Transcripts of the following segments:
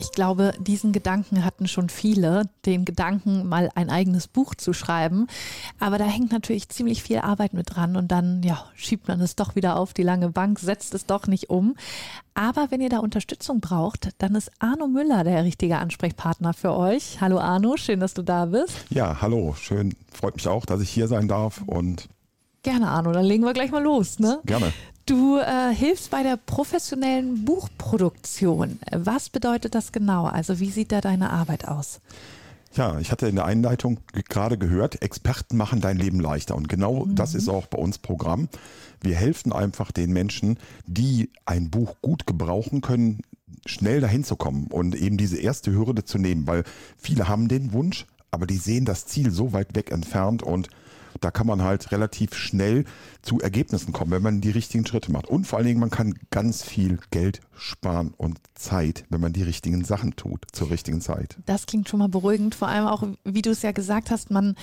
Ich glaube, diesen Gedanken hatten schon viele, den Gedanken, mal ein eigenes Buch zu schreiben. Aber da hängt natürlich ziemlich viel Arbeit mit dran und dann ja, schiebt man es doch wieder auf die lange Bank, setzt es doch nicht um. Aber wenn ihr da Unterstützung braucht, dann ist Arno Müller der richtige Ansprechpartner für euch. Hallo Arno, schön, dass du da bist. Ja, hallo, schön. Freut mich auch, dass ich hier sein darf und Gerne, Arno, dann legen wir gleich mal los. Ne? Gerne. Du äh, hilfst bei der professionellen Buchproduktion. Was bedeutet das genau? Also wie sieht da deine Arbeit aus? Ja, ich hatte in der Einleitung gerade gehört, Experten machen dein Leben leichter. Und genau mhm. das ist auch bei uns Programm. Wir helfen einfach den Menschen, die ein Buch gut gebrauchen können, schnell dahin zu kommen und eben diese erste Hürde zu nehmen, weil viele haben den Wunsch, aber die sehen das Ziel so weit weg entfernt und da kann man halt relativ schnell zu Ergebnissen kommen, wenn man die richtigen Schritte macht. Und vor allen Dingen, man kann ganz viel Geld sparen und Zeit, wenn man die richtigen Sachen tut, zur richtigen Zeit. Das klingt schon mal beruhigend. Vor allem auch, wie du es ja gesagt hast, man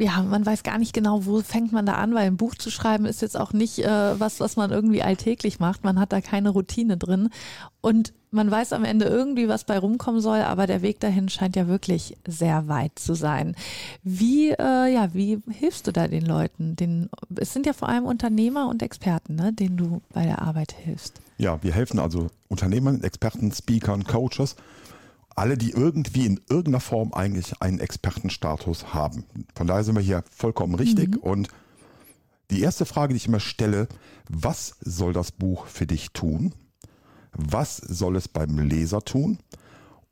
ja, man weiß gar nicht genau, wo fängt man da an, weil ein Buch zu schreiben ist jetzt auch nicht äh, was, was man irgendwie alltäglich macht. Man hat da keine Routine drin. Und man weiß am Ende irgendwie, was bei rumkommen soll, aber der Weg dahin scheint ja wirklich sehr weit zu sein. Wie, äh, ja, wie hilfst du da den Leuten? Den, es sind ja vor allem Unternehmer und Experten, ne, denen du bei der Arbeit hilfst. Ja, wir helfen also Unternehmern, Experten, Speakern, Coaches alle, die irgendwie in irgendeiner Form eigentlich einen Expertenstatus haben. Von daher sind wir hier vollkommen richtig. Mhm. Und die erste Frage, die ich immer stelle, was soll das Buch für dich tun? Was soll es beim Leser tun?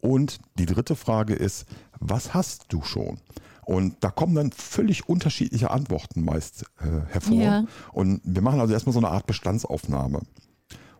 Und die dritte Frage ist, was hast du schon? Und da kommen dann völlig unterschiedliche Antworten meist äh, hervor. Ja. Und wir machen also erstmal so eine Art Bestandsaufnahme.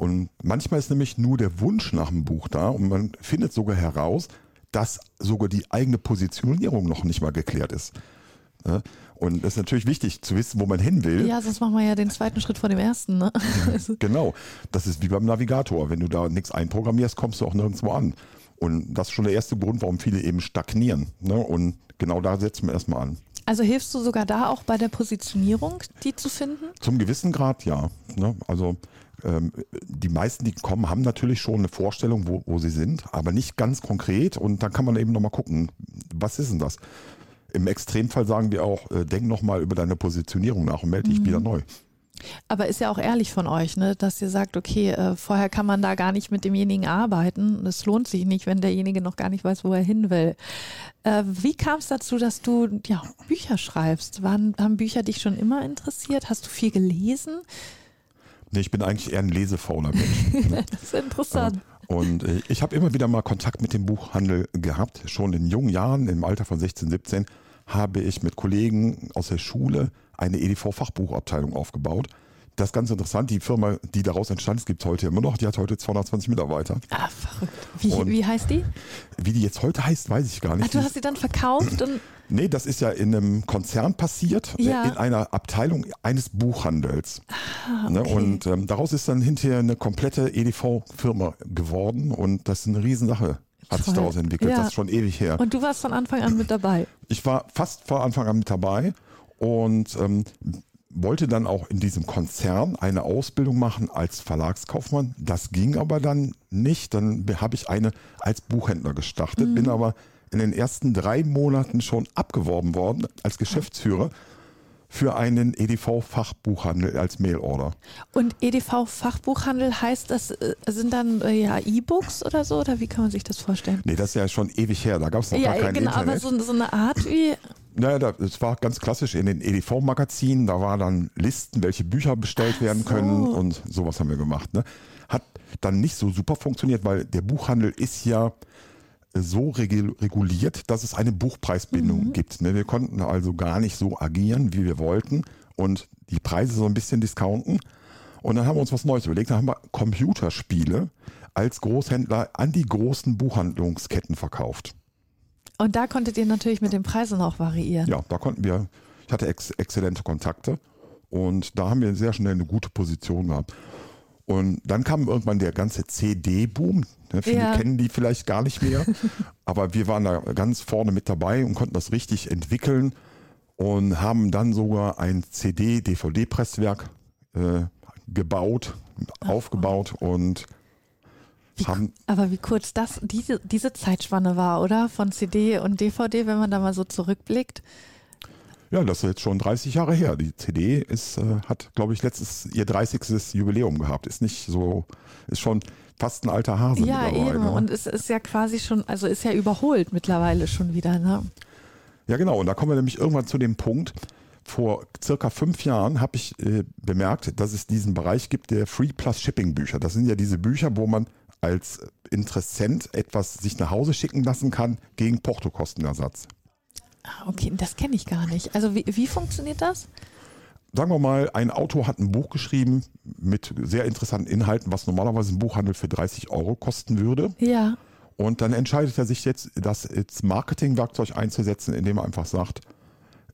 Und manchmal ist nämlich nur der Wunsch nach einem Buch da und man findet sogar heraus, dass sogar die eigene Positionierung noch nicht mal geklärt ist. Und es ist natürlich wichtig zu wissen, wo man hin will. Ja, sonst machen wir ja den zweiten Schritt vor dem ersten. Ne? genau. Das ist wie beim Navigator. Wenn du da nichts einprogrammierst, kommst du auch nirgendwo an. Und das ist schon der erste Grund, warum viele eben stagnieren. Ne? Und genau da setzen wir erstmal an. Also hilfst du sogar da auch bei der Positionierung, die zu finden? Zum gewissen Grad ja. Ne? Also ähm, die meisten, die kommen, haben natürlich schon eine Vorstellung, wo, wo sie sind, aber nicht ganz konkret. Und dann kann man eben nochmal gucken, was ist denn das? Im Extremfall sagen wir auch, äh, denk nochmal über deine Positionierung nach und melde dich mhm. wieder neu. Aber ist ja auch ehrlich von euch, ne, dass ihr sagt, okay, äh, vorher kann man da gar nicht mit demjenigen arbeiten. Es lohnt sich nicht, wenn derjenige noch gar nicht weiß, wo er hin will. Äh, wie kam es dazu, dass du ja, Bücher schreibst? Waren, haben Bücher dich schon immer interessiert? Hast du viel gelesen? Nee, ich bin eigentlich eher ein lesefauler Mensch. Ne? das ist interessant. Und äh, ich habe immer wieder mal Kontakt mit dem Buchhandel gehabt. Schon in jungen Jahren, im Alter von 16, 17, habe ich mit Kollegen aus der Schule eine EDV-Fachbuchabteilung aufgebaut. Das ist ganz interessant. Die Firma, die daraus entstand, gibt es heute immer noch. Die hat heute 220 Mitarbeiter. Ah, verrückt. Wie, wie heißt die? Wie die jetzt heute heißt, weiß ich gar nicht. Ach, du hast sie dann verkauft und. Nee, das ist ja in einem Konzern passiert, ja. in einer Abteilung eines Buchhandels. Ah, ne, okay. Und ähm, daraus ist dann hinterher eine komplette EDV-Firma geworden und das ist eine Riesensache hat sich daraus entwickelt. Ja. Das ist schon ewig her. Und du warst von Anfang an mit dabei? Ich war fast von Anfang an mit dabei und ähm, wollte dann auch in diesem Konzern eine Ausbildung machen als Verlagskaufmann. Das ging aber dann nicht. Dann habe ich eine als Buchhändler gestartet, mhm. bin aber in den ersten drei Monaten schon abgeworben worden als Geschäftsführer für einen EDV-Fachbuchhandel als Mailorder. Und EDV-Fachbuchhandel heißt, das äh, sind dann äh, ja E-Books oder so? Oder wie kann man sich das vorstellen? Nee, das ist ja schon ewig her. Da gab es noch ja, gar kein genau, Internet. aber so, so eine Art wie. Naja, es war ganz klassisch in den EDV-Magazinen. Da waren dann Listen, welche Bücher bestellt werden können so. und sowas haben wir gemacht. Ne? Hat dann nicht so super funktioniert, weil der Buchhandel ist ja so reguliert, dass es eine Buchpreisbindung mhm. gibt. Ne? Wir konnten also gar nicht so agieren, wie wir wollten und die Preise so ein bisschen discounten. Und dann haben wir uns was Neues überlegt. Dann haben wir Computerspiele als Großhändler an die großen Buchhandlungsketten verkauft. Und da konntet ihr natürlich mit den Preisen auch variieren. Ja, da konnten wir, ich hatte ex exzellente Kontakte Und da haben wir sehr schnell eine gute Position gehabt. Und dann kam irgendwann der ganze CD-Boom. Ne, viele Ja. kennen die vielleicht gar nicht mehr. aber wir waren da ganz vorne mit dabei und konnten das richtig entwickeln und haben dann sogar ein CD-DVD-Presswerk äh, gebaut, aufgebaut und Wie, haben aber wie kurz das, diese, diese Zeitspanne war, oder? Von CD und DVD, wenn man da mal so zurückblickt. Ja, das ist jetzt schon 30 Jahre her. Die CD ist, äh, hat, glaube ich, letztes ihr 30. Jubiläum gehabt. Ist nicht so, ist schon fast ein alter Hase. Ja, eben. Ne? Und es ist ja quasi schon, also ist ja überholt mittlerweile schon wieder, ne? Ja, genau. Und da kommen wir nämlich irgendwann zu dem Punkt. Vor circa fünf Jahren habe ich äh, bemerkt, dass es diesen Bereich gibt der Free Plus Shipping Bücher. Das sind ja diese Bücher, wo man als Interessent etwas sich nach Hause schicken lassen kann gegen Portokostenersatz. Ah, Okay, das kenne ich gar nicht. Also wie, wie funktioniert das? Sagen wir mal, ein Autor hat ein Buch geschrieben mit sehr interessanten Inhalten, was normalerweise ein Buchhandel für 30 Euro kosten würde. Ja. Und dann entscheidet er sich jetzt, das als Marketingwerkzeug einzusetzen, indem er einfach sagt,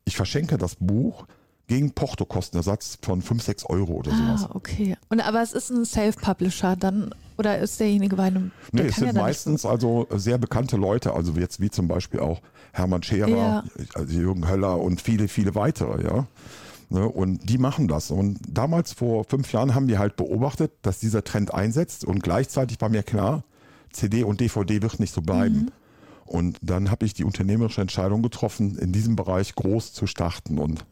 ich verschenke das Buch gegen Portokostenersatz von 5, 6 Euro oder sowas. Ah, okay. Und aber es ist ein Self-Publisher dann oder ist derjenige bei einem? Nee, der es kann ja sind dann meistens also sehr bekannte Leute, also jetzt wie zum Beispiel auch Hermann Scherer, Ja. also Jürgen Höller und viele, viele weitere, ja. Ne, Und die machen das. Und damals vor fünf Jahren haben die halt beobachtet, dass dieser Trend einsetzt und gleichzeitig war mir klar, CD und DVD wird nicht so bleiben. Mhm. Und dann habe ich die unternehmerische Entscheidung getroffen, in diesem Bereich groß zu starten und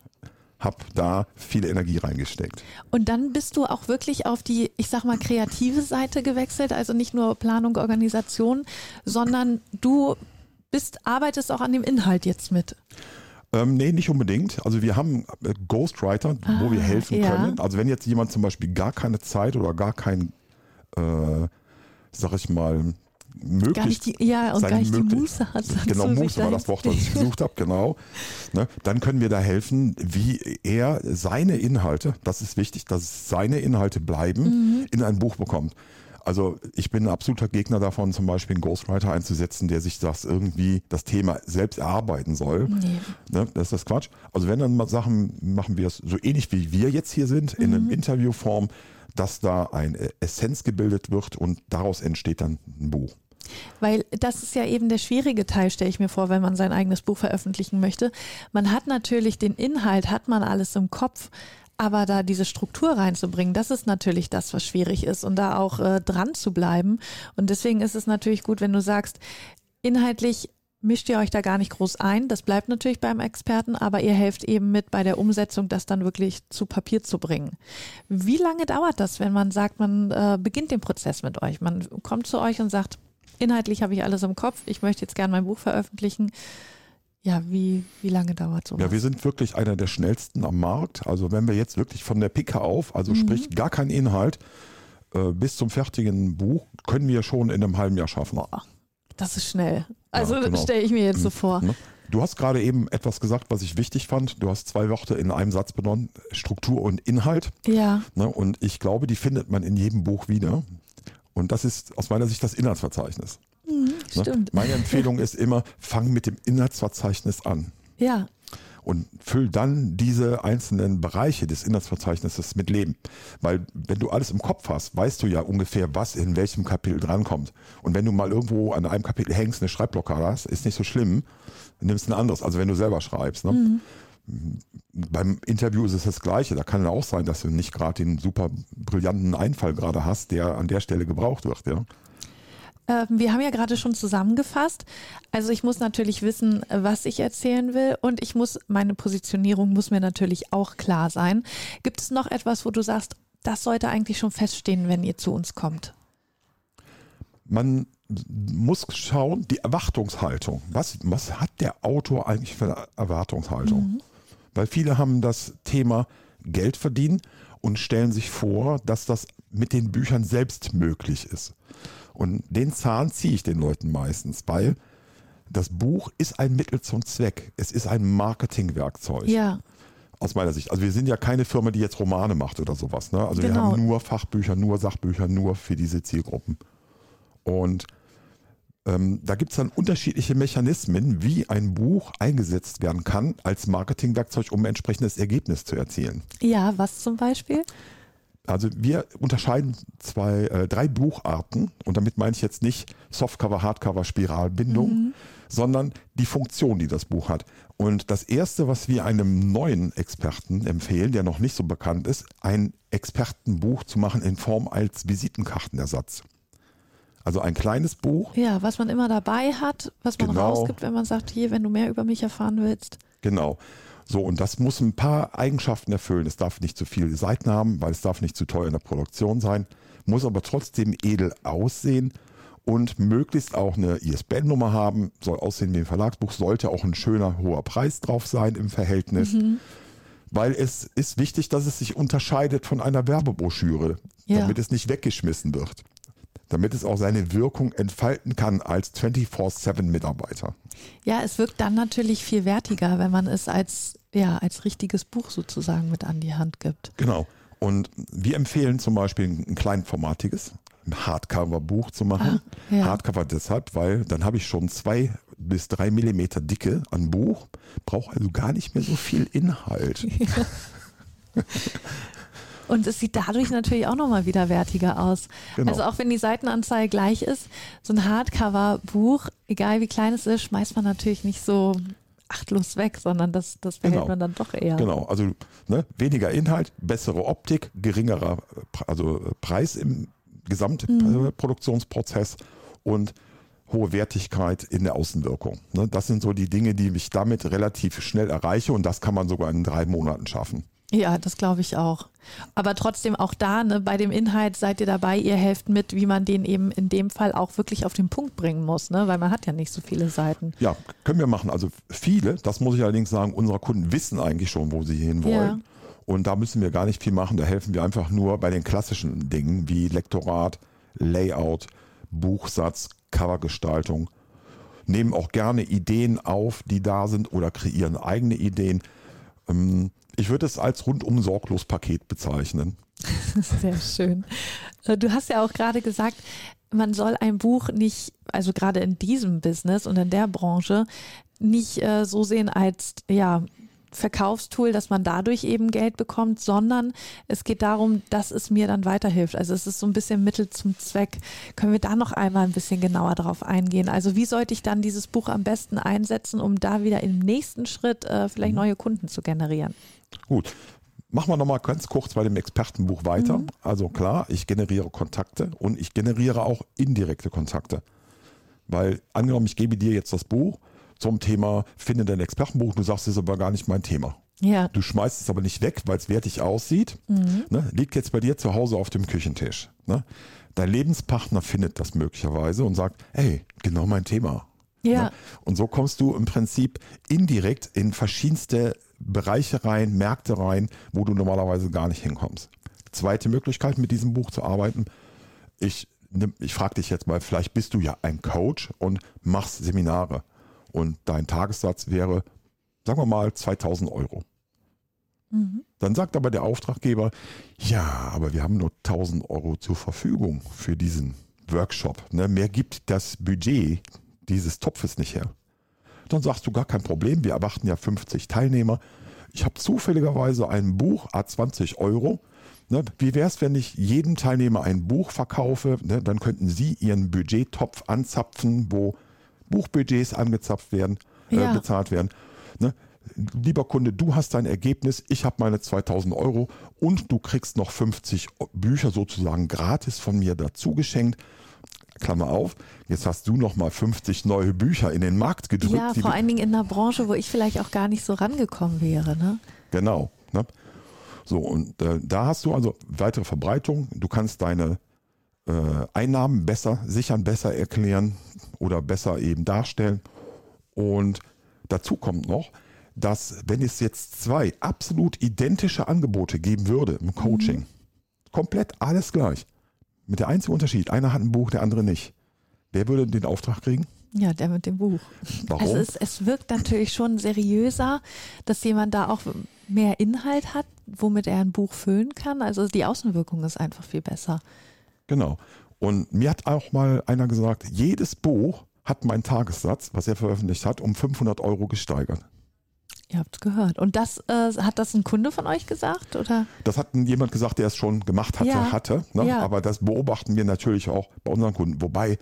habe da viel Energie reingesteckt. Und dann bist du auch wirklich auf die, ich sag mal, kreative Seite gewechselt, also nicht nur Planung, Organisation, sondern du bist, arbeitest auch an dem Inhalt jetzt mit. Ähm, nee, nicht unbedingt. Also wir haben äh, Ghostwriter, wo wir Ah, helfen ja. können. Also wenn jetzt jemand zum Beispiel gar keine Zeit oder gar kein, äh, sag ich mal, möglich, Gar nicht die, ja, und gar nicht die möglich- Muße hat. Genau, Muße war das Wort, was ich gesucht habe, genau. Ne, dann können wir da helfen, wie er seine Inhalte, das ist wichtig, dass seine Inhalte bleiben, Mhm. in ein Buch bekommt. Also ich bin ein absoluter Gegner davon, zum Beispiel einen Ghostwriter einzusetzen, der sich das irgendwie, das Thema selbst erarbeiten soll. Nee. Ne, das ist das Quatsch. Also wenn dann mal Sachen, machen wir es so ähnlich wie wir jetzt hier sind, in Mhm. einem Interviewform, dass da eine Essenz gebildet wird und daraus entsteht dann ein Buch. Weil das ist ja eben der schwierige Teil, stelle ich mir vor, wenn man sein eigenes Buch veröffentlichen möchte. Man hat natürlich den Inhalt, hat man alles im Kopf, aber da diese Struktur reinzubringen, das ist natürlich das, was schwierig ist und da auch äh, dran zu bleiben. Und deswegen ist es natürlich gut, wenn du sagst, inhaltlich mischt ihr euch da gar nicht groß ein. Das bleibt natürlich beim Experten, aber ihr helft eben mit bei der Umsetzung, das dann wirklich zu Papier zu bringen. Wie lange dauert das, wenn man sagt, man äh, beginnt den Prozess mit euch? Man kommt zu euch und sagt, inhaltlich habe ich alles im Kopf, ich möchte jetzt gerne mein Buch veröffentlichen. Ja, wie, wie lange dauert sowas? Ja, wir sind wirklich einer der schnellsten am Markt. Also wenn wir jetzt wirklich von der Picke auf, also Mhm. sprich gar kein Inhalt, äh, bis zum fertigen Buch, können wir schon in einem halben Jahr schaffen. Boah, das ist schnell. Also genau. stelle ich mir jetzt so vor. Ne? Du hast gerade eben etwas gesagt, was ich wichtig fand. Du hast zwei Worte in einem Satz benannt, Struktur und Inhalt. Ja, Ne? Und ich glaube, die findet man in jedem Buch wieder. Und das ist aus meiner Sicht das Inhaltsverzeichnis. Ne? stimmt. Meine Empfehlung ist immer, fang mit dem Inhaltsverzeichnis an. Ja, und füll dann diese einzelnen Bereiche des Inhaltsverzeichnisses mit Leben. Weil wenn du alles im Kopf hast, weißt du ja ungefähr, was in welchem Kapitel drankommt. Und wenn du mal irgendwo an einem Kapitel hängst, eine Schreibblockade hast, ist nicht so schlimm, nimmst ein anderes, also wenn du selber schreibst. Ne? Beim Interview ist es das Gleiche. Da kann ja auch sein, dass du nicht gerade den super brillanten Einfall gerade hast, der an der Stelle gebraucht wird. Ja? Ähm, wir haben ja gerade schon zusammengefasst. Also ich muss natürlich wissen, was ich erzählen will und ich muss, meine Positionierung muss mir natürlich auch klar sein. Gibt es noch etwas, wo du sagst, das sollte eigentlich schon feststehen, wenn ihr zu uns kommt? man muss schauen, die Erwartungshaltung. Was, was hat der Autor eigentlich für eine Erwartungshaltung? Weil viele haben das Thema Geld verdienen und stellen sich vor, dass das mit den Büchern selbst möglich ist. Und den Zahn ziehe ich den Leuten meistens, weil das Buch ist ein Mittel zum Zweck. Es ist ein Marketingwerkzeug. Ja, Aus meiner Sicht. Also wir sind ja keine Firma, die jetzt Romane macht oder sowas. Ne? Also wir Genau. haben nur Fachbücher, nur Sachbücher, nur für diese Zielgruppen. Und Ähm, da gibt es dann unterschiedliche Mechanismen, wie ein Buch eingesetzt werden kann als Marketingwerkzeug, um ein entsprechendes Ergebnis zu erzielen. Ja, was zum Beispiel? Also wir unterscheiden zwei, äh, drei Bucharten und damit meine ich jetzt nicht Softcover, Hardcover, Spiralbindung, mhm. sondern die Funktion, die das Buch hat. Und das erste, was wir einem neuen Experten empfehlen, der noch nicht so bekannt ist, ein Expertenbuch zu machen in Form als Visitenkartenersatz. Also ein kleines Buch. Ja, was man immer dabei hat, was man genau. rausgibt, wenn man sagt, hier, wenn du mehr über mich erfahren willst. Genau. So, und das muss ein paar Eigenschaften erfüllen. Es darf nicht zu viele Seiten haben, weil es darf nicht zu teuer in der Produktion sein, muss aber trotzdem edel aussehen und möglichst auch eine ISBN-Nummer haben, soll aussehen wie ein Verlagsbuch, sollte auch ein schöner hoher Preis drauf sein im Verhältnis. Mhm. Weil es ist wichtig, dass es sich unterscheidet von einer Werbebroschüre, ja. damit es nicht weggeschmissen wird damit es auch seine Wirkung entfalten kann als 24-7-Mitarbeiter. Ja, es wirkt dann natürlich viel wertiger, wenn man es als, ja, als richtiges Buch sozusagen mit an die Hand gibt. Genau. Und wir empfehlen zum Beispiel ein kleinformatiges Hardcover-Buch zu machen. Ah, ja. Hardcover deshalb, weil dann habe ich schon zwei bis drei Millimeter Dicke an Buch, brauche also gar nicht mehr so viel Inhalt. Und es sieht dadurch natürlich auch nochmal wieder wertiger aus. Genau. Also auch wenn die Seitenanzahl gleich ist, so ein Hardcover-Buch, egal wie klein es ist, schmeißt man natürlich nicht so achtlos weg, sondern das, das behält genau. man dann doch eher. Genau, also ne, weniger Inhalt, bessere Optik, geringerer also Preis im Gesamtproduktionsprozess mhm. und hohe Wertigkeit in der Außenwirkung. Ne, das sind so die Dinge, die ich damit relativ schnell erreiche und das kann man sogar in drei Monaten schaffen. Ja, das glaube ich auch. Aber trotzdem auch da, ne, bei dem Inhalt seid ihr dabei, ihr helft mit, wie man den eben in dem Fall auch wirklich auf den Punkt bringen muss, ne? weil man hat ja nicht so viele Seiten. Ja, können wir machen. Also viele, das muss ich allerdings sagen, unsere Kunden wissen eigentlich schon, wo sie hin wollen. Ja. Und da müssen wir gar nicht viel machen. Da helfen wir einfach nur bei den klassischen Dingen wie Lektorat, Layout, Buchsatz, Covergestaltung. Nehmen auch gerne Ideen auf, die da sind oder kreieren eigene Ideen. Ähm, ich würde es als rundum sorglos Paket bezeichnen. Sehr schön. Äh, du hast ja auch gerade gesagt, man soll ein Buch nicht, also gerade in diesem Business und in der Branche, nicht äh, so sehen als ja Verkaufstool, dass man dadurch eben Geld bekommt, sondern es geht darum, dass es mir dann weiterhilft. Also es ist so ein bisschen Mittel zum Zweck. Können wir da noch einmal ein bisschen genauer drauf eingehen? Also wie sollte ich dann dieses Buch am besten einsetzen, um da wieder im nächsten Schritt äh, vielleicht mhm. neue Kunden zu generieren? Gut. Machen wir nochmal ganz kurz bei dem Expertenbuch weiter. Mhm. Also klar, ich generiere Kontakte und ich generiere auch indirekte Kontakte. Weil angenommen, ich gebe dir jetzt das Buch zum Thema Finde dein Expertenbuch. Du sagst, das ist aber gar nicht mein Thema. Ja. Du schmeißt es aber nicht weg, weil es wertig aussieht. Mhm. Ne? Liegt jetzt bei dir zu Hause auf dem Küchentisch. Ne? Dein Lebenspartner findet das möglicherweise und sagt, hey, genau mein Thema. Ja. Ne? Und so kommst du im Prinzip indirekt in verschiedenste Bereiche rein, Märkte rein, wo du normalerweise gar nicht hinkommst. Zweite Möglichkeit, mit diesem Buch zu arbeiten. Ich, ich frage dich jetzt mal, vielleicht bist du ja ein Coach und machst Seminare und dein Tagessatz wäre, sagen wir mal, 2000 Euro. Mhm. Dann sagt aber der Auftraggeber, ja, aber wir haben nur 1000 Euro zur Verfügung für diesen Workshop. Ne? Mehr gibt das Budget dieses Topfes nicht her. Dann sagst du gar kein Problem, wir erwarten ja 50 Teilnehmer. Ich habe zufälligerweise ein Buch, A20 Euro. Ne, wie wäre es, wenn ich jedem Teilnehmer ein Buch verkaufe? Ne, dann könnten Sie Ihren Budgettopf anzapfen, wo Buchbudgets angezapft werden, äh, ja. bezahlt werden. Ne? Lieber Kunde, du hast dein Ergebnis, ich habe meine 2000 Euro und du kriegst noch 50 Bücher sozusagen gratis von mir dazu geschenkt. Klammer auf, jetzt hast du noch mal 50 neue Bücher in den Markt gedrückt. Ja, vor allen Dingen in einer Branche, wo ich vielleicht auch gar nicht so rangekommen wäre. Ne? Genau. Ne? So, und äh, da hast du also weitere Verbreitung. Du kannst deine äh, Einnahmen besser sichern, besser erklären oder besser eben darstellen. Und dazu kommt noch, dass wenn es jetzt zwei absolut identische Angebote geben würde im Coaching, mhm. komplett alles gleich, mit der einzigen Unterschied, einer hat ein Buch, der andere nicht. Wer würde den Auftrag kriegen? Ja, der mit dem Buch. Warum? Also es, es wirkt natürlich schon seriöser, dass jemand da auch mehr Inhalt hat, womit er ein Buch füllen kann. Also die Außenwirkung ist einfach viel besser. Genau. Und mir hat auch mal einer gesagt, jedes Buch hat mein Tagessatz, was er veröffentlicht hat, um 500 Euro gesteigert. Ihr habt es gehört. Und das äh, hat das ein Kunde von euch gesagt? Oder? Das hat jemand gesagt, der es schon gemacht hatte, Ja. hatte. Ne? Ja. Aber das beobachten wir natürlich auch bei unseren Kunden. Wobei,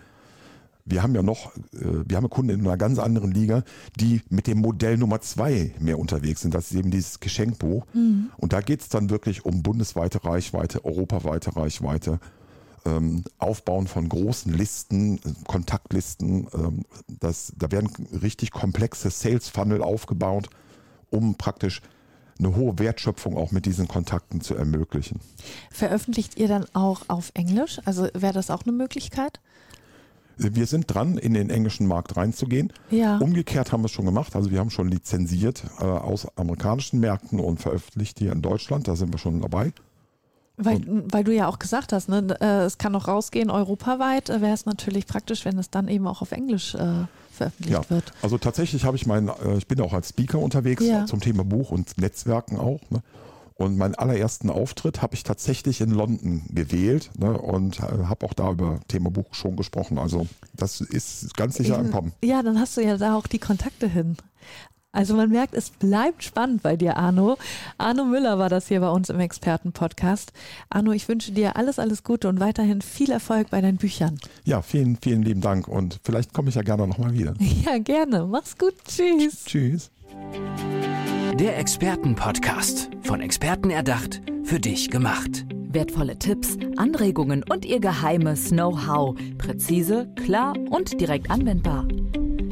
wir haben ja noch, äh, wir haben Kunden in einer ganz anderen Liga, die mit dem Modell Nummer zwei mehr unterwegs sind. Das ist eben dieses Geschenkbuch. Mhm. Und da geht es dann wirklich um bundesweite Reichweite, europaweite Reichweite. Ähm, Aufbauen von großen Listen, äh, Kontaktlisten, ähm, das, da werden richtig komplexe Sales Funnel aufgebaut, um praktisch eine hohe Wertschöpfung auch mit diesen Kontakten zu ermöglichen. Veröffentlicht ihr dann auch auf Englisch? Also wäre das auch eine Möglichkeit? Wir sind dran, in den englischen Markt reinzugehen. Ja. Umgekehrt haben wir es schon gemacht. Also wir haben schon lizenziert äh, aus amerikanischen Märkten und veröffentlicht hier in Deutschland. Da sind wir schon dabei. Weil, weil du ja auch gesagt hast, ne, äh, es kann noch rausgehen europaweit, äh, wäre es natürlich praktisch, wenn es dann eben auch auf Englisch äh, veröffentlicht Ja, wird. also tatsächlich habe ich meinen, äh, ich bin auch als Speaker unterwegs Ja. zum Thema Buch und Netzwerken auch. Ne? Und meinen allerersten Auftritt habe ich tatsächlich in London gewählt ne? und äh, habe auch da über Thema Buch schon gesprochen. Also das ist ganz sicher Eben- ankommen. Ja, dann hast du ja da auch die Kontakte hin. Also man merkt, es bleibt spannend bei dir, Arno. Arno Müller war das hier bei uns im Expertenpodcast. Arno, ich wünsche dir alles, alles Gute und weiterhin viel Erfolg bei deinen Büchern. Ja, vielen, vielen lieben Dank und vielleicht komme ich ja gerne nochmal wieder. Ja, gerne. Mach's gut. Tschüss. Tschüss. Der Expertenpodcast. Von Experten erdacht, für dich gemacht. Wertvolle Tipps, Anregungen und ihr geheimes Know-how. Präzise, klar und direkt anwendbar.